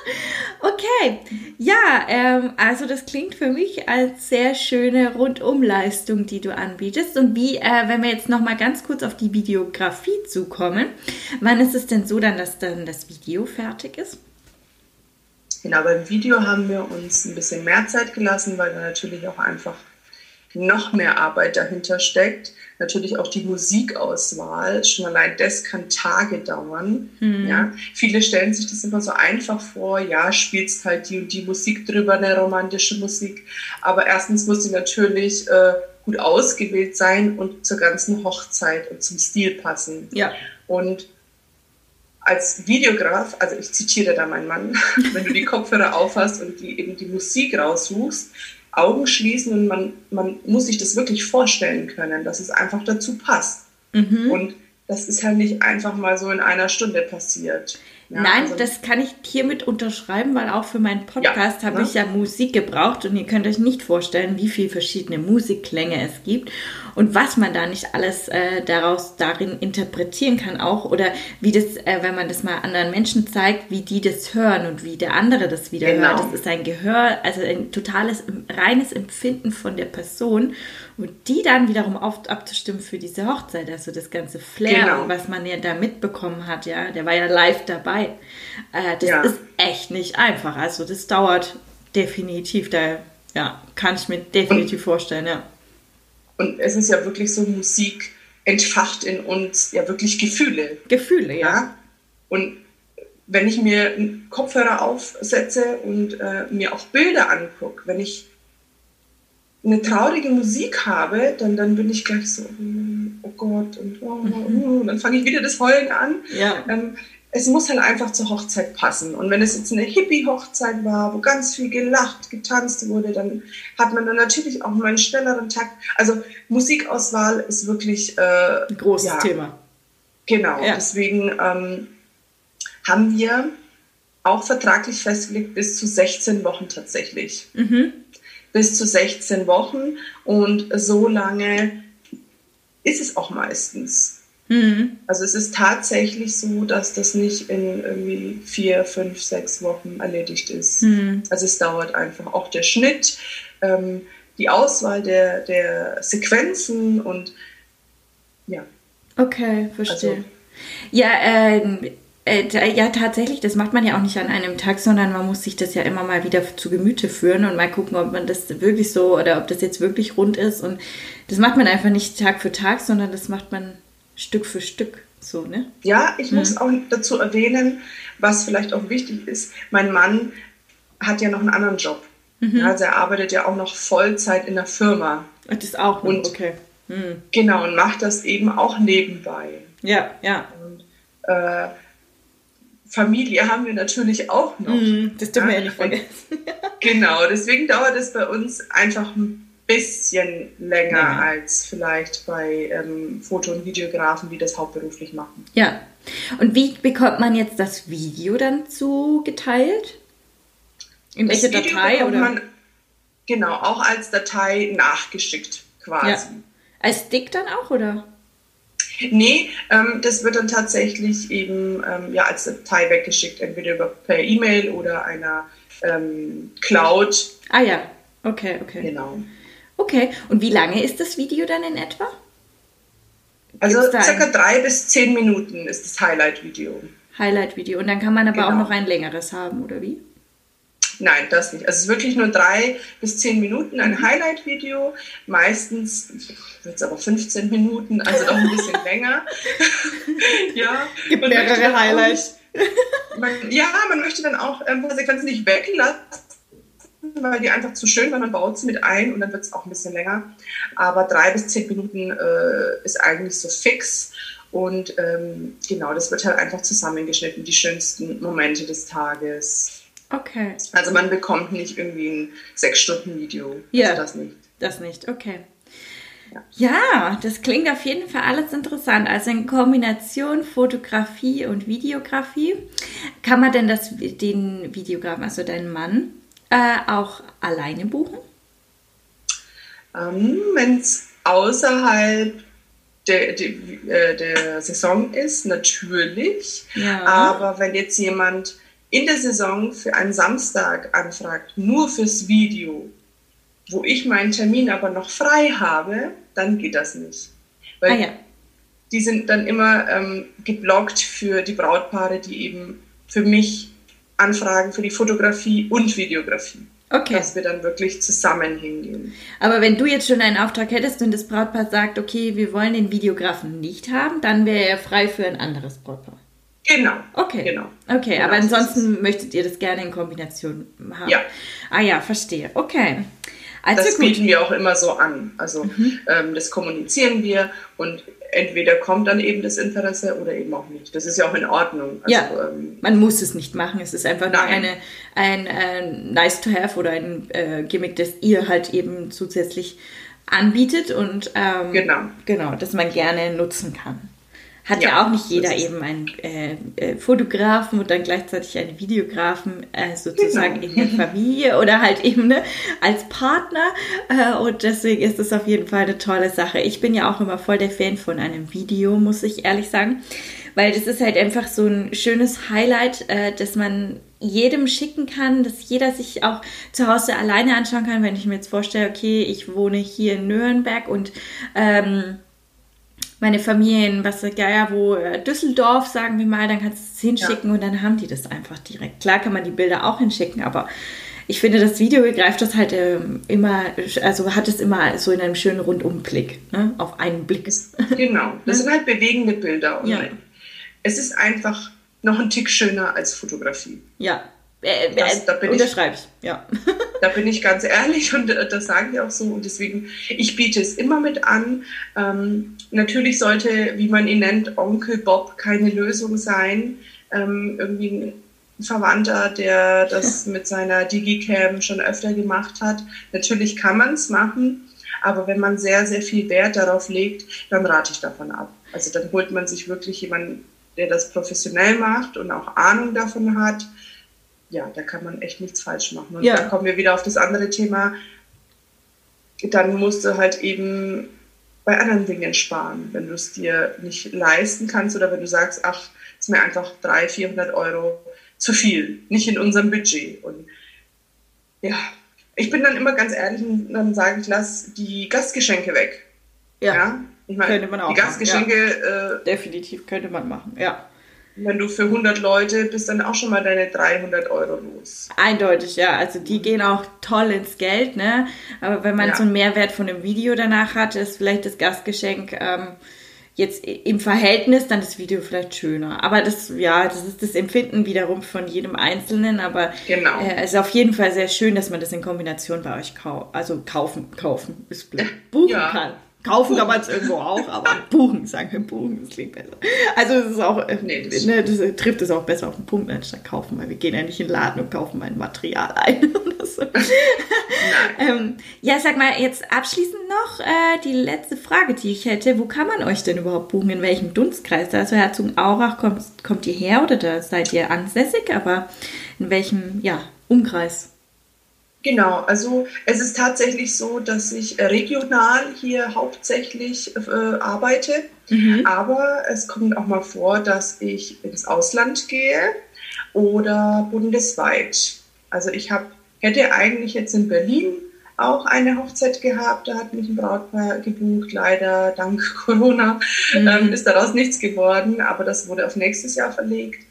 okay. Ja, ähm, also das klingt für mich als sehr schöne Rundumleistung, die du anbietest. Und wie, äh, wenn wir jetzt nochmal ganz kurz auf die Videografie zukommen, wann ist es denn so dann, dass dann das Video fertig ist? Genau, beim Video haben wir uns ein bisschen mehr Zeit gelassen, weil da natürlich auch einfach noch mehr Arbeit dahinter steckt. Natürlich auch die Musikauswahl, schon allein das kann Tage dauern. Mhm. Ja. Viele stellen sich das immer so einfach vor, ja, spielst halt die und die Musik drüber, eine romantische Musik. Aber erstens muss sie natürlich äh, gut ausgewählt sein und zur ganzen Hochzeit und zum Stil passen. Ja. Und als Videograf, also ich zitiere da meinen Mann, wenn du die Kopfhörer aufhast und die, eben die Musik raussuchst, Augen schließen und man, man muss sich das wirklich vorstellen können, dass es einfach dazu passt. Mhm. Und das ist halt nicht einfach mal so in einer Stunde passiert. Ja, Nein, also das kann ich hiermit unterschreiben, weil auch für meinen Podcast ja, habe ne? ich ja Musik gebraucht und ihr könnt euch nicht vorstellen, wie viele verschiedene Musikklänge es gibt und was man da nicht alles äh, daraus darin interpretieren kann auch oder wie das, äh, wenn man das mal anderen Menschen zeigt, wie die das hören und wie der andere das wieder genau. hört. Das ist ein Gehör, also ein totales, reines Empfinden von der Person und die dann wiederum auf, abzustimmen für diese Hochzeit, also das ganze Flair, genau. was man ja da mitbekommen hat, ja, der war ja live dabei. Äh, das ja. ist echt nicht einfach. Also das dauert definitiv, da ja, kann ich mir definitiv vorstellen, ja. Und es ist ja wirklich so, Musik entfacht in uns ja wirklich Gefühle. Gefühle, ja. ja? Und wenn ich mir einen Kopfhörer aufsetze und äh, mir auch Bilder angucke, wenn ich eine traurige Musik habe, dann, dann bin ich gleich so, oh Gott, und, oh, oh, dann fange ich wieder das Heulen an. Ja. Ähm, es muss halt einfach zur Hochzeit passen. Und wenn es jetzt eine Hippie-Hochzeit war, wo ganz viel gelacht, getanzt wurde, dann hat man dann natürlich auch mal einen schnelleren Takt. Also Musikauswahl ist wirklich äh, ein großes ja, Thema. Genau, ja. deswegen ähm, haben wir auch vertraglich festgelegt bis zu 16 Wochen tatsächlich. Mhm. Bis zu 16 Wochen und so lange ist es auch meistens. Mhm. Also es ist tatsächlich so, dass das nicht in irgendwie vier, fünf, sechs Wochen erledigt ist. Mhm. Also es dauert einfach auch der Schnitt, ähm, die Auswahl der, der Sequenzen und ja. Okay, verstehe. Also, ja, ähm, äh, ja, tatsächlich, das macht man ja auch nicht an einem Tag, sondern man muss sich das ja immer mal wieder zu Gemüte führen und mal gucken, ob man das wirklich so oder ob das jetzt wirklich rund ist. Und das macht man einfach nicht Tag für Tag, sondern das macht man Stück für Stück. So, ne? Ja, ich mhm. muss auch dazu erwähnen, was vielleicht auch wichtig ist. Mein Mann hat ja noch einen anderen Job. Mhm. Also er arbeitet ja auch noch Vollzeit in der Firma. Das ist auch und, okay. Mhm. Genau, und macht das eben auch nebenbei. Ja, ja. Und, äh, Familie haben wir natürlich auch noch. Mhm, das dürfen wir ja nicht vergessen. genau, deswegen dauert es bei uns einfach ein bisschen länger ja. als vielleicht bei ähm, Foto- und Videografen, die das hauptberuflich machen. Ja. Und wie bekommt man jetzt das Video dann zugeteilt? In das welche Video Datei? Oder? Man, genau, auch als Datei nachgeschickt quasi. Ja. Als Stick dann auch, oder? Nee, ähm, das wird dann tatsächlich eben ähm, ja, als Datei weggeschickt, entweder über, per E-Mail oder einer ähm, Cloud. Ah ja, okay, okay. Genau. Okay, und wie lange ist das Video dann in etwa? also circa drei bis zehn Minuten ist das Highlight-Video. Highlight-Video. Und dann kann man aber genau. auch noch ein längeres haben, oder wie? Nein, das nicht. Also es ist wirklich nur drei bis zehn Minuten ein Highlight-Video. Meistens wird es aber 15 Minuten, also doch ein bisschen länger. ja. Gibt mehrere Highlights. Man, ja, man möchte dann auch ein paar Sequenzen nicht weglassen weil die einfach zu schön, weil man baut sie mit ein und dann wird es auch ein bisschen länger. Aber drei bis zehn Minuten äh, ist eigentlich so fix. Und ähm, genau, das wird halt einfach zusammengeschnitten, die schönsten Momente des Tages. Okay. Also man bekommt nicht irgendwie ein sechs Stunden Video. Ja. Also das nicht. Das nicht, okay. Ja. ja, das klingt auf jeden Fall alles interessant. Also in Kombination Fotografie und Videografie. Kann man denn das, den Videografen, also deinen Mann, äh, auch alleine buchen? Ähm, Wenn es außerhalb der, der, äh, der, Saison ist, natürlich. Ja. Aber wenn jetzt jemand in der Saison für einen Samstag anfragt, nur fürs Video, wo ich meinen Termin aber noch frei habe, dann geht das nicht. Weil ah, ja. die sind dann immer ähm, geblockt für die Brautpaare, die eben für mich anfragen für die Fotografie und Videografie. Okay. Dass wir dann wirklich zusammen hingehen. Aber wenn du jetzt schon einen Auftrag hättest und das Brautpaar sagt, okay, wir wollen den Videografen nicht haben, dann wäre er frei für ein anderes Brautpaar. Genau. Okay. Genau. Okay, genau. aber ansonsten möchtet ihr das gerne in Kombination haben. Ja. Ah ja, verstehe. Okay. Also das gut. bieten wir auch immer so an. Also mhm. ähm, das kommunizieren wir und entweder kommt dann eben das Interesse oder eben auch nicht. Das ist ja auch in Ordnung. Also, ja, ähm, man muss es nicht machen. Es ist einfach nur eine, ein äh, nice to have oder ein äh, Gimmick, das ihr halt eben zusätzlich anbietet und ähm, genau. genau, das man gerne nutzen kann. Hat ja, ja auch nicht jeder eben einen äh, äh, Fotografen und dann gleichzeitig einen Videografen äh, sozusagen genau. in der Familie oder halt eben ne, als Partner. Äh, und deswegen ist es auf jeden Fall eine tolle Sache. Ich bin ja auch immer voll der Fan von einem Video, muss ich ehrlich sagen. Weil das ist halt einfach so ein schönes Highlight, äh, dass man jedem schicken kann, dass jeder sich auch zu Hause alleine anschauen kann. Wenn ich mir jetzt vorstelle, okay, ich wohne hier in Nürnberg und ähm, meine Familie in was ja, wo äh, Düsseldorf, sagen wir mal, dann kannst du es hinschicken ja. und dann haben die das einfach direkt. Klar kann man die Bilder auch hinschicken, aber ich finde, das Video greift das halt äh, immer, also hat es immer so in einem schönen Rundumblick, ne? auf einen Blick. Genau, das sind halt bewegende Bilder. Und ja. Es ist einfach noch ein Tick schöner als Fotografie. Ja, äh, das, da bin unterschreibe ich, ja. Da bin ich ganz ehrlich und äh, das sagen wir auch so. Und deswegen, ich biete es immer mit an. Ähm, natürlich sollte, wie man ihn nennt, Onkel Bob keine Lösung sein. Ähm, irgendwie ein Verwandter, der das mit seiner Digicam schon öfter gemacht hat. Natürlich kann man es machen, aber wenn man sehr, sehr viel Wert darauf legt, dann rate ich davon ab. Also dann holt man sich wirklich jemanden, der das professionell macht und auch Ahnung davon hat ja, da kann man echt nichts falsch machen. Und ja. da kommen wir wieder auf das andere Thema. Dann musst du halt eben bei anderen Dingen sparen, wenn du es dir nicht leisten kannst oder wenn du sagst, ach, ist mir einfach 300, 400 Euro zu viel, nicht in unserem Budget. Und ja, ich bin dann immer ganz ehrlich und dann sage ich, lass die Gastgeschenke weg. Ja, ja? ich meine, könnte man auch die Gastgeschenke. Ja. Äh, Definitiv könnte man machen, ja wenn du für 100 Leute bist, dann auch schon mal deine 300 Euro los. Eindeutig, ja. Also die gehen auch toll ins Geld, ne? Aber wenn man ja. so einen Mehrwert von einem Video danach hat, ist vielleicht das Gastgeschenk ähm, jetzt im Verhältnis dann das Video vielleicht schöner. Aber das, ja, das ist das Empfinden wiederum von jedem Einzelnen. Aber genau. äh, es ist auf jeden Fall sehr schön, dass man das in Kombination bei euch kau also kaufen, kaufen, ist blöd, buchen ja. kann. Kaufen kann man es irgendwo auch, aber buchen, sagen wir buchen, das klingt besser. Also es ist auch, äh, nee, das, ne, das trifft es auch besser auf den Punkt, anstatt kaufen, weil wir gehen ja nicht in den Laden und kaufen mein Material ein. so. ähm, ja, sag mal, jetzt abschließend noch äh, die letzte Frage, die ich hätte. Wo kann man euch denn überhaupt buchen? In welchem Dunstkreis? Also Herzogenaurach kommt, kommt ihr her oder da seid ihr ansässig, aber in welchem ja, Umkreis? Genau, also es ist tatsächlich so, dass ich regional hier hauptsächlich äh, arbeite, mhm. aber es kommt auch mal vor, dass ich ins Ausland gehe oder bundesweit. Also ich hab, hätte eigentlich jetzt in Berlin auch eine Hochzeit gehabt, da hat mich ein Brautpaar gebucht, leider dank Corona mhm. ähm, ist daraus nichts geworden, aber das wurde auf nächstes Jahr verlegt.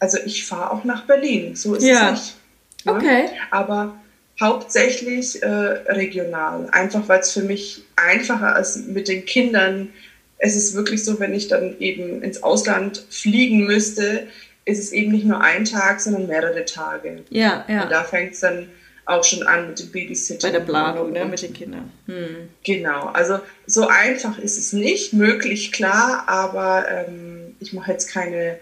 Also ich fahre auch nach Berlin, so ist ja. es nicht. Ne? Okay. Aber hauptsächlich äh, regional, einfach weil es für mich einfacher ist mit den Kindern. Es ist wirklich so, wenn ich dann eben ins Ausland fliegen müsste, ist es eben nicht nur ein Tag, sondern mehrere Tage. Ja, ja. Und da fängt es dann auch schon an mit dem Babysitting. Bei der Planung, ne, mit den Kindern. Hm. Genau, also so einfach ist es nicht, möglich, klar, aber ähm, ich mache jetzt keine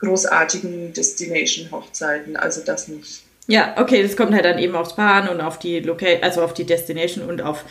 großartigen Destination-Hochzeiten, also das nicht. Ja, okay, das kommt halt dann eben aufs Bahn und auf die Location, also auf die Destination und auf,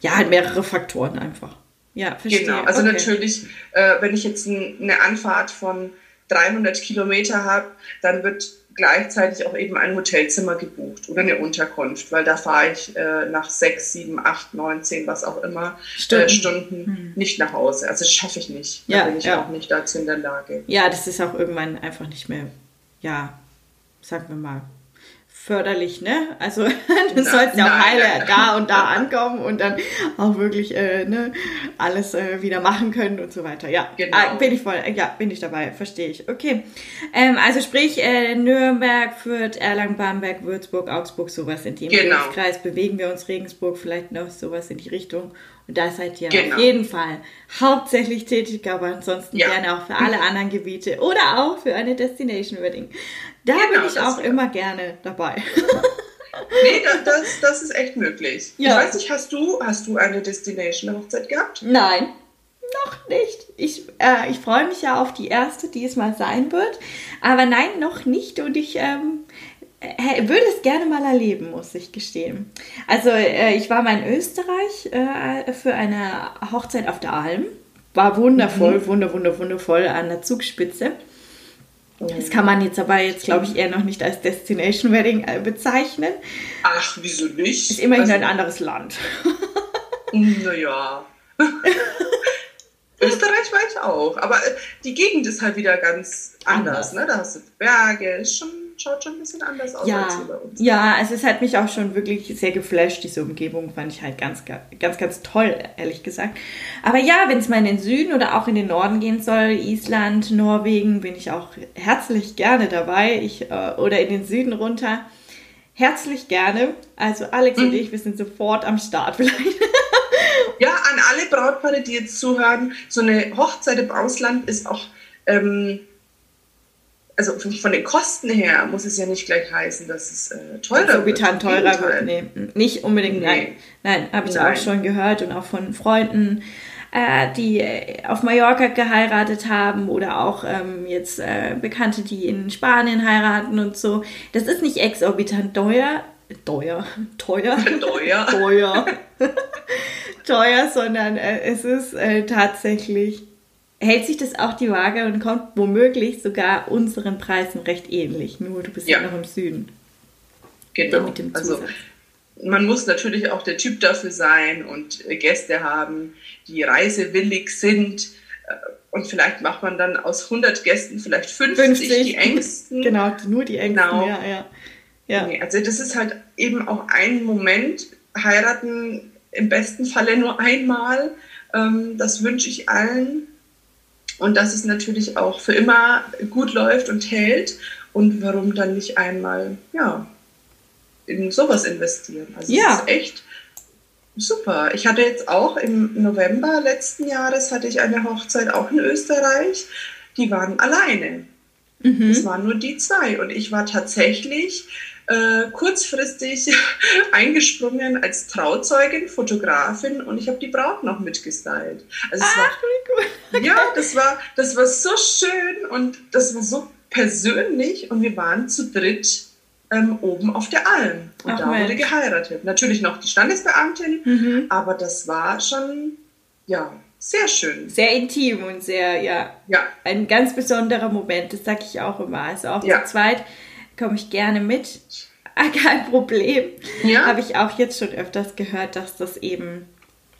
ja, halt mehrere Faktoren einfach. Ja, verstehe. Genau, also okay. natürlich, äh, wenn ich jetzt ein, eine Anfahrt von 300 Kilometer habe, dann wird gleichzeitig auch eben ein Hotelzimmer gebucht oder eine Unterkunft, weil da fahre ich äh, nach sechs, sieben, acht, neun, zehn, was auch immer, Stunden, äh, Stunden hm. nicht nach Hause. Also das schaffe ich nicht. Da ja, bin ich ja. auch nicht dazu in der Lage. Ja, das ist auch irgendwann einfach nicht mehr, ja, sagen wir mal, förderlich, ne? Also du sollst ja auch heile da und da ankommen und dann auch wirklich äh, ne, alles äh, wieder machen können und so weiter. Ja, genau. ah, bin ich voll, ja, bin ich dabei, verstehe ich. Okay, ähm, also sprich äh, Nürnberg, Fürth, Erlangen, Bamberg, Würzburg, Augsburg, sowas in dem genau. Kreis bewegen wir uns, Regensburg vielleicht noch sowas in die Richtung. Und da seid ihr genau. auf jeden Fall hauptsächlich tätig, aber ansonsten ja. gerne auch für alle anderen Gebiete oder auch für eine Destination Wedding. Da genau, bin ich auch immer gerne dabei. nee, das, das ist echt möglich. Ja. Ich weiß nicht, hast du, hast du eine Destination-Hochzeit gehabt? Nein, noch nicht. Ich, äh, ich freue mich ja auf die erste, die es mal sein wird. Aber nein, noch nicht. Und ich ähm, würde es gerne mal erleben, muss ich gestehen. Also äh, ich war mal in Österreich äh, für eine Hochzeit auf der Alm. War wundervoll, mhm. wunder, wunder, wundervoll an der Zugspitze. Das kann man jetzt aber jetzt, glaube ich, eher noch nicht als Destination Wedding äh, bezeichnen. Ach, wieso nicht? Ist immerhin also, ein anderes Land. naja. Österreich war ich auch, aber die Gegend ist halt wieder ganz anders. anders. Ne? Da hast du Berge, ist schon schaut schon ein bisschen anders aus ja, als hier bei uns. Ja, also es hat mich auch schon wirklich sehr geflasht, diese Umgebung fand ich halt ganz, ganz, ganz toll, ehrlich gesagt. Aber ja, wenn es mal in den Süden oder auch in den Norden gehen soll, Island, Norwegen, bin ich auch herzlich gerne dabei. Ich, äh, oder in den Süden runter. Herzlich gerne. Also Alex mhm. und ich, wir sind sofort am Start vielleicht. ja, an alle Brautpaare, die jetzt zuhören, so eine Hochzeit im Ausland ist auch ähm, also von den Kosten her muss es ja nicht gleich heißen, dass es äh, teurer wird. Exorbitant teurer wird. Nee, nicht unbedingt. Nee. Nein, nein habe ich nein. auch schon gehört und auch von Freunden, äh, die äh, auf Mallorca geheiratet haben oder auch ähm, jetzt äh, Bekannte, die in Spanien heiraten und so. Das ist nicht exorbitant teuer. Teuer. Teuer. Teuer. teuer. teuer, sondern äh, es ist äh, tatsächlich hält sich das auch die Waage und kommt womöglich sogar unseren Preisen recht ähnlich. Nur du bist ja, ja noch im Süden. Genau. also man muss natürlich auch der Typ dafür sein und Gäste haben, die reisewillig sind. Äh, und vielleicht macht man dann aus 100 Gästen vielleicht 50, 50. die engsten. Genau, nur die engsten. Genau. Ja, ja. ja. Nee, also das ist halt eben auch ein Moment. Heiraten im besten Falle nur einmal. Ähm, das wünsche ich allen und dass es natürlich auch für immer gut läuft und hält. Und warum dann nicht einmal, ja, in sowas investieren? Also ja. das ist echt super. Ich hatte jetzt auch im November letzten Jahres hatte ich eine Hochzeit auch in Österreich. Die waren alleine. Mhm. Es waren nur die zwei. Und ich war tatsächlich äh, kurzfristig eingesprungen als Trauzeugin, Fotografin und ich habe die Braut noch mitgestylt. Also Ach, war. Okay. Ja, das war, das war so schön und das war so persönlich und wir waren zu dritt ähm, oben auf der Alm und Ach, da Mensch. wurde geheiratet. Natürlich noch die Standesbeamtin, mhm. aber das war schon, ja, sehr schön. Sehr intim und sehr, ja, ja. ein ganz besonderer Moment, das sage ich auch immer. Also auch ja. zu zweit komme ich gerne mit. Ah, kein Problem. Ja. Habe ich auch jetzt schon öfters gehört, dass das eben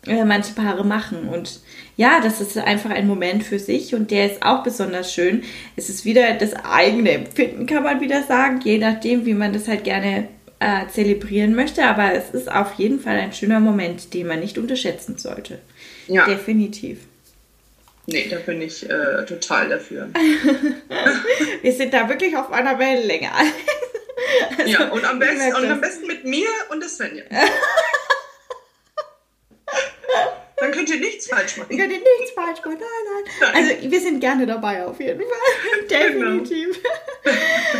äh, manche Paare machen. Und ja, das ist einfach ein Moment für sich und der ist auch besonders schön. Es ist wieder das eigene Empfinden, kann man wieder sagen, je nachdem, wie man das halt gerne äh, zelebrieren möchte. Aber es ist auf jeden Fall ein schöner Moment, den man nicht unterschätzen sollte. Ja. Definitiv. Nee, da bin ich äh, total dafür. Wir sind da wirklich auf einer Wellenlänge. also, ja, und am, besten, und am besten mit mir und der Svenja. Dann könnt ihr nichts falsch machen. Dann könnt ihr nichts falsch machen. Nein, nein. Also wir sind gerne dabei auf jeden Fall. Definitiv.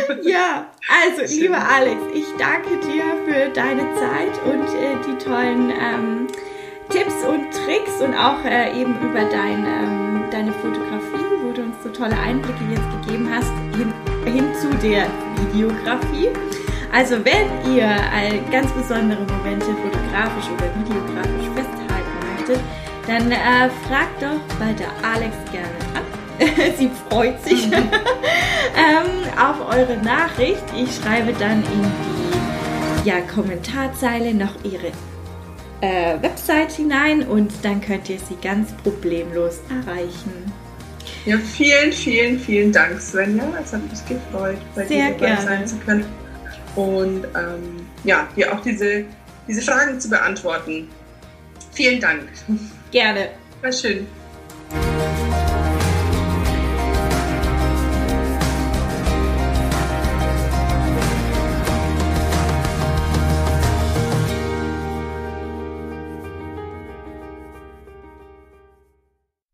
Genau. ja, also Schön. lieber Alex, ich danke dir für deine Zeit und äh, die tollen ähm, Tipps und Tricks und auch äh, eben über dein, ähm, deine Fotografie, wo du uns so tolle Einblicke jetzt gegeben hast, hin, hin zu der Videografie. Also wenn ihr ganz besondere Momente fotografisch oder videografisch festhalten möchtet, dann äh, fragt doch bei der Alex gerne ab. Sie freut sich mhm. ähm, auf eure Nachricht. Ich schreibe dann in die ja, Kommentarzeile noch ihre äh, Website hinein und dann könnt ihr sie ganz problemlos erreichen. Ja, vielen, vielen, vielen Dank, Svenja. Es hat mich gefreut, bei Sehr dir dabei gerne. sein zu können. Und ähm, ja, dir auch diese, diese Fragen zu beantworten. Vielen Dank. Gerne. War schön.